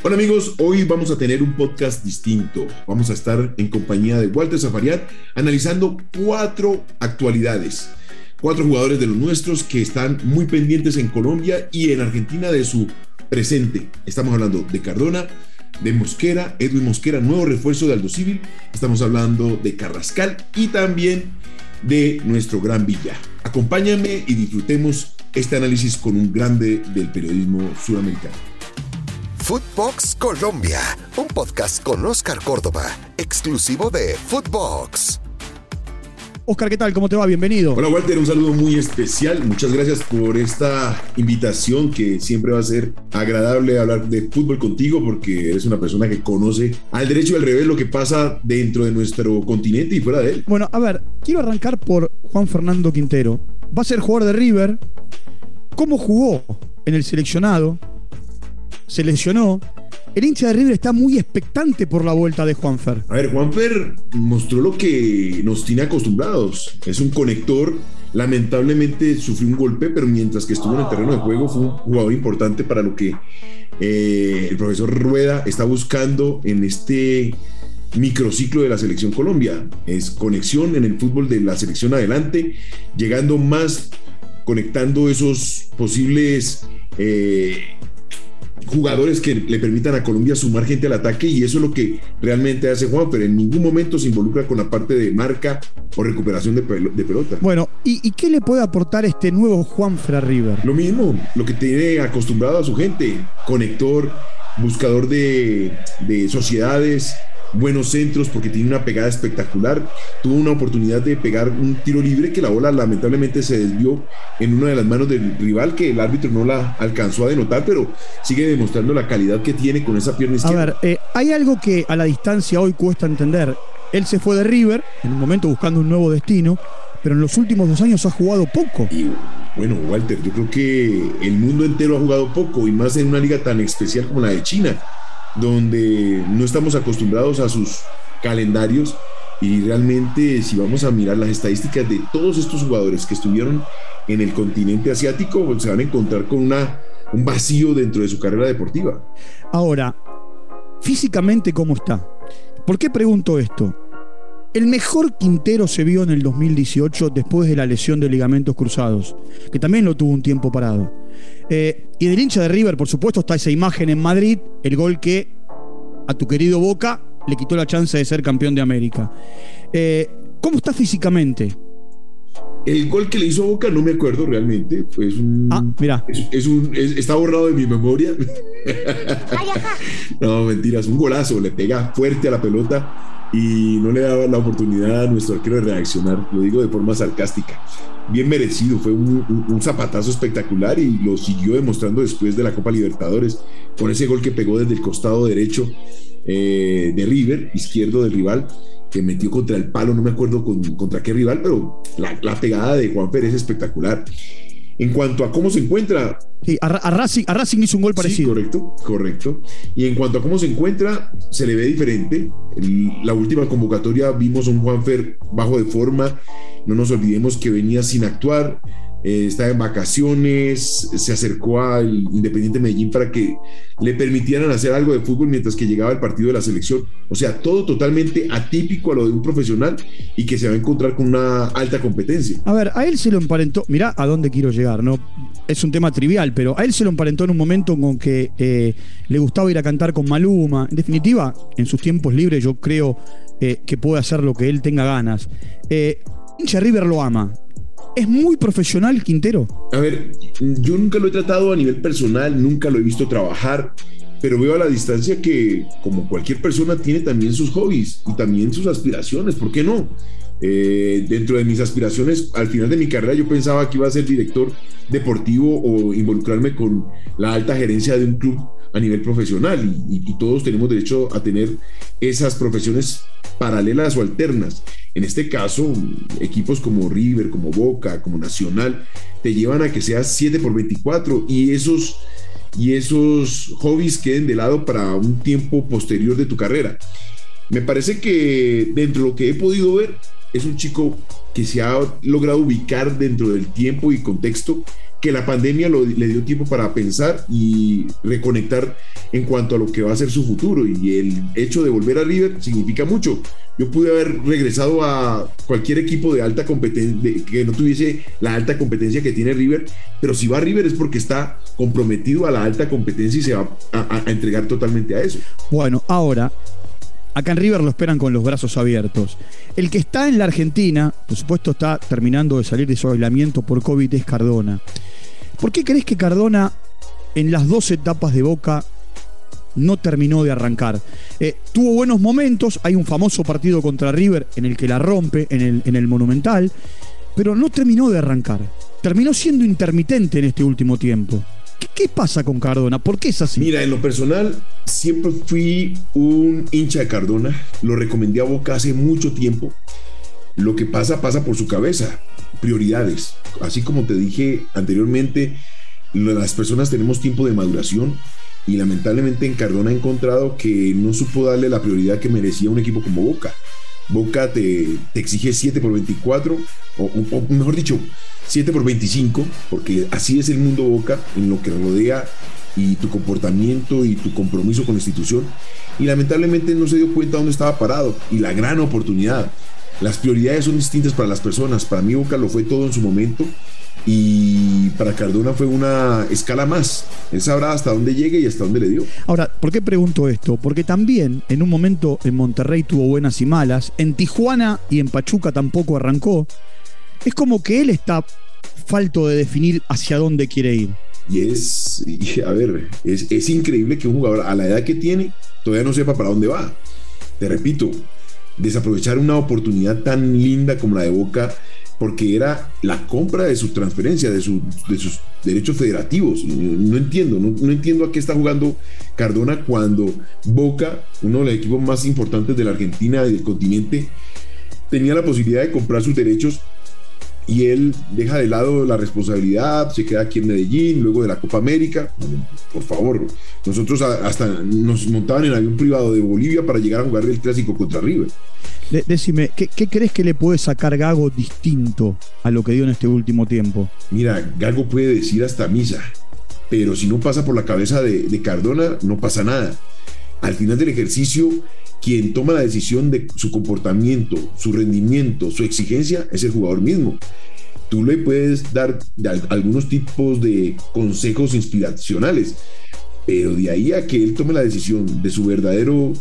Hola amigos, hoy vamos a tener un podcast distinto. Vamos a estar en compañía de Walter Zafariat analizando cuatro actualidades. Cuatro jugadores de los nuestros que están muy pendientes en Colombia y en Argentina de su presente. Estamos hablando de Cardona, de Mosquera, Edwin Mosquera, nuevo refuerzo de Aldo Civil. Estamos hablando de Carrascal y también de nuestro gran Villa. Acompáñame y disfrutemos este análisis con un grande del periodismo sudamericano. Footbox Colombia, un podcast con Oscar Córdoba, exclusivo de Footbox. Oscar, ¿qué tal? ¿Cómo te va? Bienvenido. Hola Walter, un saludo muy especial. Muchas gracias por esta invitación que siempre va a ser agradable hablar de fútbol contigo porque eres una persona que conoce al derecho y al revés lo que pasa dentro de nuestro continente y fuera de él. Bueno, a ver, quiero arrancar por Juan Fernando Quintero. Va a ser jugador de River. ¿Cómo jugó en el seleccionado? Se lesionó. El hincha de River está muy expectante por la vuelta de Juanfer. A ver, Juanfer mostró lo que nos tiene acostumbrados. Es un conector. Lamentablemente sufrió un golpe, pero mientras que estuvo en el terreno de juego fue un jugador importante para lo que eh, el profesor Rueda está buscando en este microciclo de la selección Colombia. Es conexión en el fútbol de la selección adelante, llegando más, conectando esos posibles eh, jugadores que le permitan a Colombia sumar gente al ataque y eso es lo que realmente hace Juan, pero en ningún momento se involucra con la parte de marca o recuperación de, pelota. Bueno, ¿y, qué le puede aportar este nuevo Juan Fra River? Lo mismo, lo que tiene acostumbrado a su gente, conector, buscador de, de sociedades, buenos centros porque tiene una pegada espectacular. Tuvo una oportunidad de pegar un tiro libre que la bola lamentablemente se desvió en una de las manos del rival que el árbitro no la alcanzó a denotar, pero sigue demostrando la calidad que tiene con esa pierna izquierda. A ver, eh, hay algo que a la distancia hoy cuesta entender. Él se fue de River, en un momento buscando un nuevo destino, pero en los últimos dos años ha jugado poco. Y bueno, Walter, yo creo que el mundo entero ha jugado poco y más en una liga tan especial como la de China donde no estamos acostumbrados a sus calendarios y realmente si vamos a mirar las estadísticas de todos estos jugadores que estuvieron en el continente asiático, pues, se van a encontrar con una, un vacío dentro de su carrera deportiva. Ahora, físicamente, ¿cómo está? ¿Por qué pregunto esto? El mejor Quintero se vio en el 2018 después de la lesión de ligamentos cruzados, que también lo tuvo un tiempo parado. Eh, y del hincha de River, por supuesto, está esa imagen en Madrid, el gol que a tu querido Boca le quitó la chance de ser campeón de América. Eh, ¿Cómo está físicamente? El gol que le hizo Boca no me acuerdo realmente. Pues un, ah, mira. Es, un, está borrado de mi memoria. no, mentiras. Un golazo. Le pega fuerte a la pelota y no le daba la oportunidad a nuestro arquero de reaccionar, lo digo de forma sarcástica. Bien merecido, fue un, zapatazo espectacular y lo siguió demostrando después de la Copa Libertadores con ese gol que pegó desde el costado derecho eh, de River, izquierdo del rival, que metió contra el palo, no me acuerdo contra qué rival, pero la, la pegada de Juan Pérez es espectacular. En cuanto a cómo se encuentra. Sí, a, Racing, hizo un gol parecido. correcto, correcto. Y en cuanto a cómo se encuentra, se le ve diferente. En la última convocatoria vimos a un Juanfer bajo de forma. No nos olvidemos que venía sin actuar eh, estaba en vacaciones, se acercó al Independiente Medellín para que le permitieran hacer algo de fútbol mientras que llegaba el partido de la selección. O sea, todo totalmente atípico a lo de un profesional y que se va a encontrar con una alta competencia. A ver, a él se lo emparentó, mirá a dónde quiero llegar, ¿no? Es un tema trivial, pero a él se lo emparentó en un momento con que eh, le gustaba ir a cantar con Maluma. En definitiva, en sus tiempos libres yo creo eh, que puede hacer lo que él tenga ganas. Eh, River lo ama, ¿Es muy profesional Quintero? A ver, yo nunca lo he tratado a nivel personal, nunca lo he visto trabajar, pero veo a la distancia que, como cualquier persona, tiene también sus hobbies y también sus aspiraciones, ¿por qué no? Eh, dentro de mis aspiraciones, al final de mi carrera yo pensaba que iba a ser director deportivo o involucrarme con la alta gerencia de un club a nivel profesional y, todos tenemos derecho a tener esas profesiones paralelas o alternas. En este caso, equipos como River, como Boca, como Nacional, te llevan a que seas 7 por 24 y esos, y esos hobbies queden de lado para un tiempo posterior de tu carrera. Me parece que dentro de lo que he podido ver, es un chico que se ha logrado ubicar dentro del tiempo y contexto que la pandemia le dio tiempo para pensar y reconectar en cuanto a lo que va a ser su futuro. Y el hecho de volver a River significa mucho. Yo pude haber regresado a cualquier equipo de alta competencia, que no tuviese la alta competencia que tiene River, pero si va a River es porque está comprometido a la alta competencia y se va a, entregar totalmente a eso. Bueno, ahora, Acá en River lo esperan con los brazos abiertos. El que está en la Argentina, por supuesto está terminando de salir de su aislamiento por COVID, es Cardona. ¿Por qué crees que Cardona en las dos etapas de Boca no terminó de arrancar? Eh, tuvo buenos momentos, hay un famoso partido contra River en el que la rompe, en el, en el Monumental, pero no terminó de arrancar. Terminó siendo intermitente en este último tiempo. ¿Qué, pasa con Cardona? ¿Por qué es así? Mira, en lo personal, siempre fui un hincha de Cardona. Lo recomendé a Boca hace mucho tiempo. Lo que pasa, pasa por su cabeza. Prioridades. Así como te dije anteriormente, las personas tenemos tiempo de maduración y lamentablemente en Cardona he encontrado que no supo darle la prioridad que merecía un equipo como Boca. Boca te, exige 7 por 24, o mejor dicho, 7 por 25, porque así es el mundo Boca en lo que rodea y tu comportamiento y tu compromiso con la institución. Y lamentablemente no se dio cuenta dónde estaba parado y la gran oportunidad. Las prioridades son distintas para las personas. Para mí Boca lo fue todo en su momento y para Cardona fue una escala más. Él sabrá hasta dónde llegue y hasta dónde le dio. Ahora, ¿por qué pregunto esto? Porque también en un momento en Monterrey tuvo buenas y malas, en Tijuana y en Pachuca tampoco arrancó es como que él está falto de definir hacia dónde quiere ir. Y es, a ver, es, increíble que un jugador a la edad que tiene todavía no sepa para dónde va. Te repito, desaprovechar una oportunidad tan linda como la de Boca, porque era la compra de su transferencia, de, sus derechos federativos. No, entiendo, no, no, entiendo a qué está jugando Cardona cuando Boca, uno de los equipos más importantes de la Argentina y del continente, tenía la posibilidad de comprar sus derechos y él deja de lado la responsabilidad, se queda aquí en Medellín, luego de la Copa América. Por favor, nosotros hasta nos montaban en avión privado de Bolivia para llegar a jugar el clásico contra River. decime, ¿qué, crees que le puede sacar Gago distinto a lo que dio en este último tiempo? Mira, Gago puede decir hasta misa, pero si no pasa por la cabeza de Cardona, no pasa nada. Al final del ejercicio, quien toma la decisión de su comportamiento, su rendimiento, su exigencia, es el jugador mismo. Tú le puedes dar algunos tipos de consejos inspiracionales, pero de ahí a que él tome la decisión de su verdadero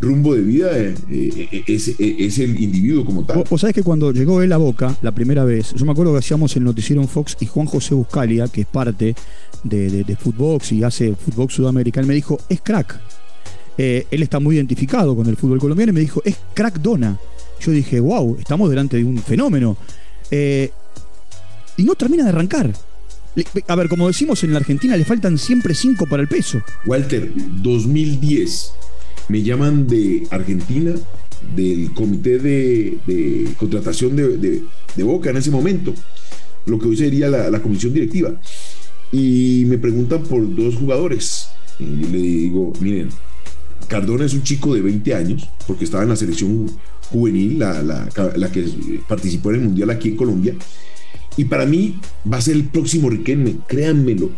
rumbo de vida eh, eh, es, el individuo como tal. Vos, sabés que cuando llegó él a Boca la primera vez, yo me acuerdo que hacíamos el noticiero en Fox y Juan José Buscalia, que es parte de, de, Footbox y hace Footbox Sudamericano, me dijo, es crack. Eh, él está muy identificado con el fútbol colombiano y me dijo, es crack Dona. Yo dije, wow, estamos delante de un fenómeno. Eh, y no termina de arrancar. A ver, como decimos en la Argentina, le faltan siempre cinco para el peso. Walter, 2010. Me llaman de Argentina, del comité de, contratación de, Boca en ese momento, lo que hoy sería la, la comisión directiva. Y me preguntan por dos jugadores. Y le digo, miren, Cardona es un chico de 20 años, porque estaba en la selección juvenil, la, que participó en el Mundial aquí en Colombia. Y para mí va a ser el próximo Riquelme, créanmelo.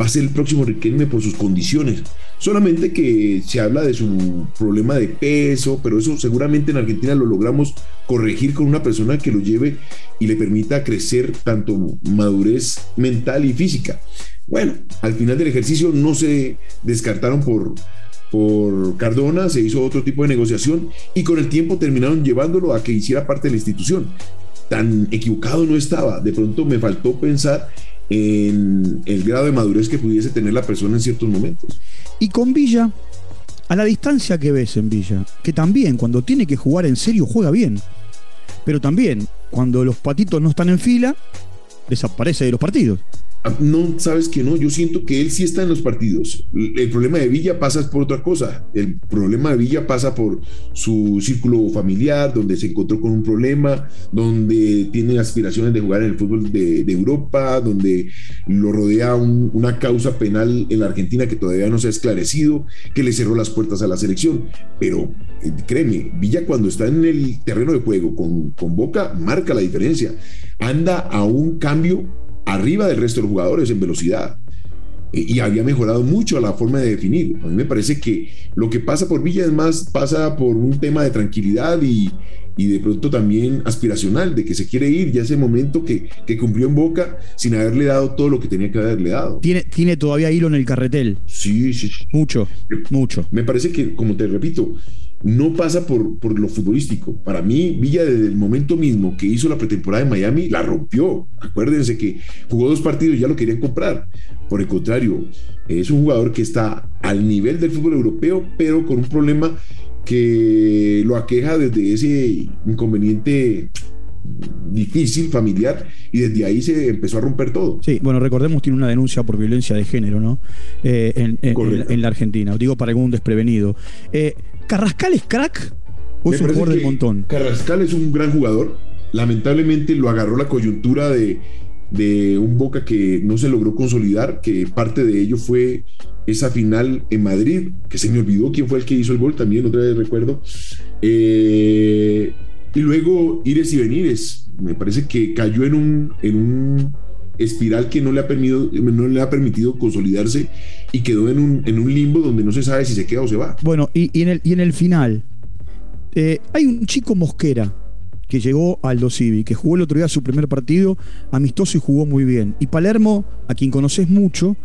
Va a ser el próximo Riquelme por sus condiciones. Solamente que se habla de su problema de peso, pero eso seguramente en Argentina lo logramos corregir con una persona que lo lleve y le permita crecer tanto madurez mental y física. Bueno, al final del ejercicio no se descartaron por por Cardona, se hizo otro tipo de negociación y con el tiempo terminaron llevándolo a que hiciera parte de la institución. Tan equivocado no estaba, de pronto me faltó pensar en el grado de madurez que pudiese tener la persona en ciertos momentos. Y con Villa, a la distancia que ves en Villa, que también cuando tiene que jugar en serio juega bien, pero también cuando los patitos no están en fila, desaparece de los partidos. Ah, no, sabes que no, yo siento que él sí está en los partidos. El problema de Villa pasa por otra cosa. El problema de Villa pasa por su círculo familiar, donde se encontró con un problema, donde tiene aspiraciones de jugar en el fútbol de, Europa, donde lo rodea una causa penal en la Argentina que todavía no se ha esclarecido, que le cerró las puertas a la selección. Pero eh, créeme, Villa cuando está en el terreno de juego con, con Boca marca la diferencia. Anda a un cambio arriba del resto de los jugadores en velocidad y había mejorado mucho la forma de definir. A mí me parece que lo que pasa por Villa es más, pasa por un tema de tranquilidad y, y de pronto también aspiracional, de que se quiere ir ya ese momento que, que, cumplió en Boca sin haberle dado todo lo que tenía que haberle dado. Tiene, tiene todavía hilo en el carretel. Sí, sí. Mucho, mucho. Me parece que, como te repito, no pasa por, por lo futbolístico. Para mí, Villa desde el momento mismo que hizo la pretemporada en Miami, la rompió. Acuérdense que jugó dos partidos y ya lo querían comprar. Por el contrario, es un jugador que está al nivel del fútbol europeo, pero con un problema que lo aqueja desde ese inconveniente difícil, familiar, y desde ahí se empezó a romper todo. Sí, bueno, recordemos, tiene una denuncia por violencia de género, ¿no? Eh, en, en, en, la Argentina, digo para algún desprevenido. Eh, ¿Carrascal es crack o es un jugador del montón? Carrascal es un gran jugador. Lamentablemente lo agarró la coyuntura de, de un Boca que no se logró consolidar, que parte de ello fue esa final en Madrid, que se me olvidó quién fue el que hizo el gol también, otra vez recuerdo. Eh, y luego ires y venires. Me parece que cayó en un, en un espiral que no le, ha permitido, no le ha permitido consolidarse y quedó en un, en un limbo donde no se sabe si se queda o se va. Bueno, y, y en, el, y en el final, eh, hay un chico Mosquera que llegó al Dosivi, que jugó el otro día su primer partido amistoso y jugó muy bien. Y Palermo, a quien conoces mucho,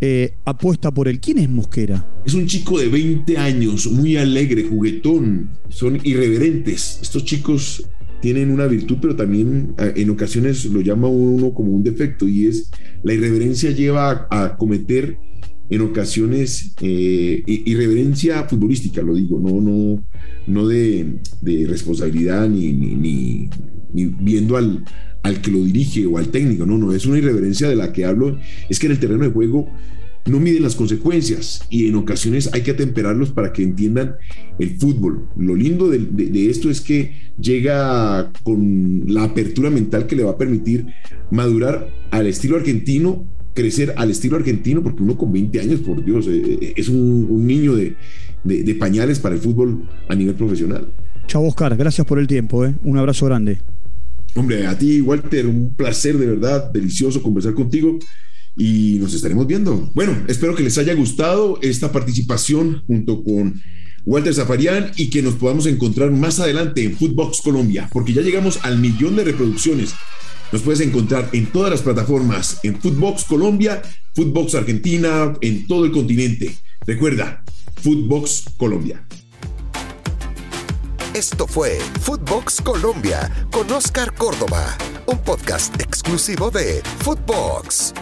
eh, apuesta por él. ¿Quién es Mosquera? Es un chico de 20 años, muy alegre, juguetón, son irreverentes. Estos chicos tienen una virtud, pero también en ocasiones lo llama uno como un defecto y es la irreverencia lleva a, cometer en ocasiones eh, irreverencia futbolística, lo digo, no, no, no de, responsabilidad ni, ni, viendo al, al que lo dirige o al técnico, no, no, es una irreverencia de la que hablo, es que en el terreno de juego no miden las consecuencias y en ocasiones hay que atemperarlos para que entiendan el fútbol. Lo lindo de, esto es que llega con la apertura mental que le va a permitir madurar al estilo argentino, crecer al estilo argentino, porque uno con 20 años, por Dios, eh, es un, un niño de, de, pañales para el fútbol a nivel profesional. Chao Oscar, gracias por el tiempo, ¿eh? un abrazo grande. Hombre, a ti, Walter, un placer de verdad, delicioso conversar contigo y nos estaremos viendo. Bueno, espero que les haya gustado esta participación junto con Walter Zafarian y que nos podamos encontrar más adelante en Footbox Colombia, porque ya llegamos al millón de reproducciones. Nos puedes encontrar en todas las plataformas, en Footbox Colombia, Footbox Argentina, en todo el continente. Recuerda, Footbox Colombia. Esto fue Footbox Colombia con Oscar Córdoba, un podcast exclusivo de Footbox.